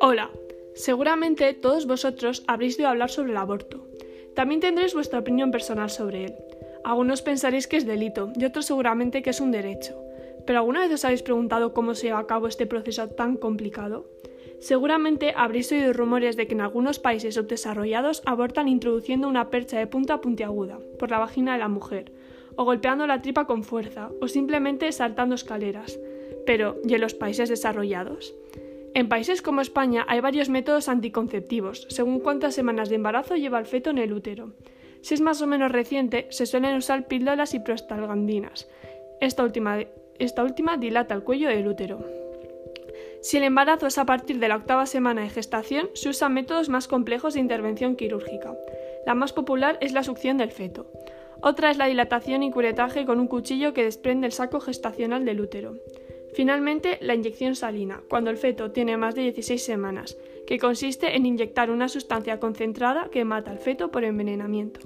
Hola, seguramente todos vosotros habréis oído hablar sobre el aborto. También tendréis vuestra opinión personal sobre él. Algunos pensaréis que es delito y otros seguramente que es un derecho. Pero ¿alguna vez os habéis preguntado cómo se lleva a cabo este proceso tan complicado? Seguramente habréis oído rumores de que en algunos países subdesarrollados abortan introduciendo una percha de punta puntiaguda por la vagina de la mujer, o golpeando la tripa con fuerza, o simplemente saltando escaleras. Pero, ¿y en los países desarrollados? En países como España hay varios métodos anticonceptivos, según cuántas semanas de embarazo lleva el feto en el útero. Si es más o menos reciente, se suelen usar píldoras y prostalgandinas. Esta última, esta última dilata el cuello del útero. Si el embarazo es a partir de la octava semana de gestación, se usan métodos más complejos de intervención quirúrgica. La más popular es la succión del feto. Otra es la dilatación y curetaje con un cuchillo que desprende el saco gestacional del útero. Finalmente, la inyección salina, cuando el feto tiene más de 16 semanas, que consiste en inyectar una sustancia concentrada que mata al feto por envenenamiento.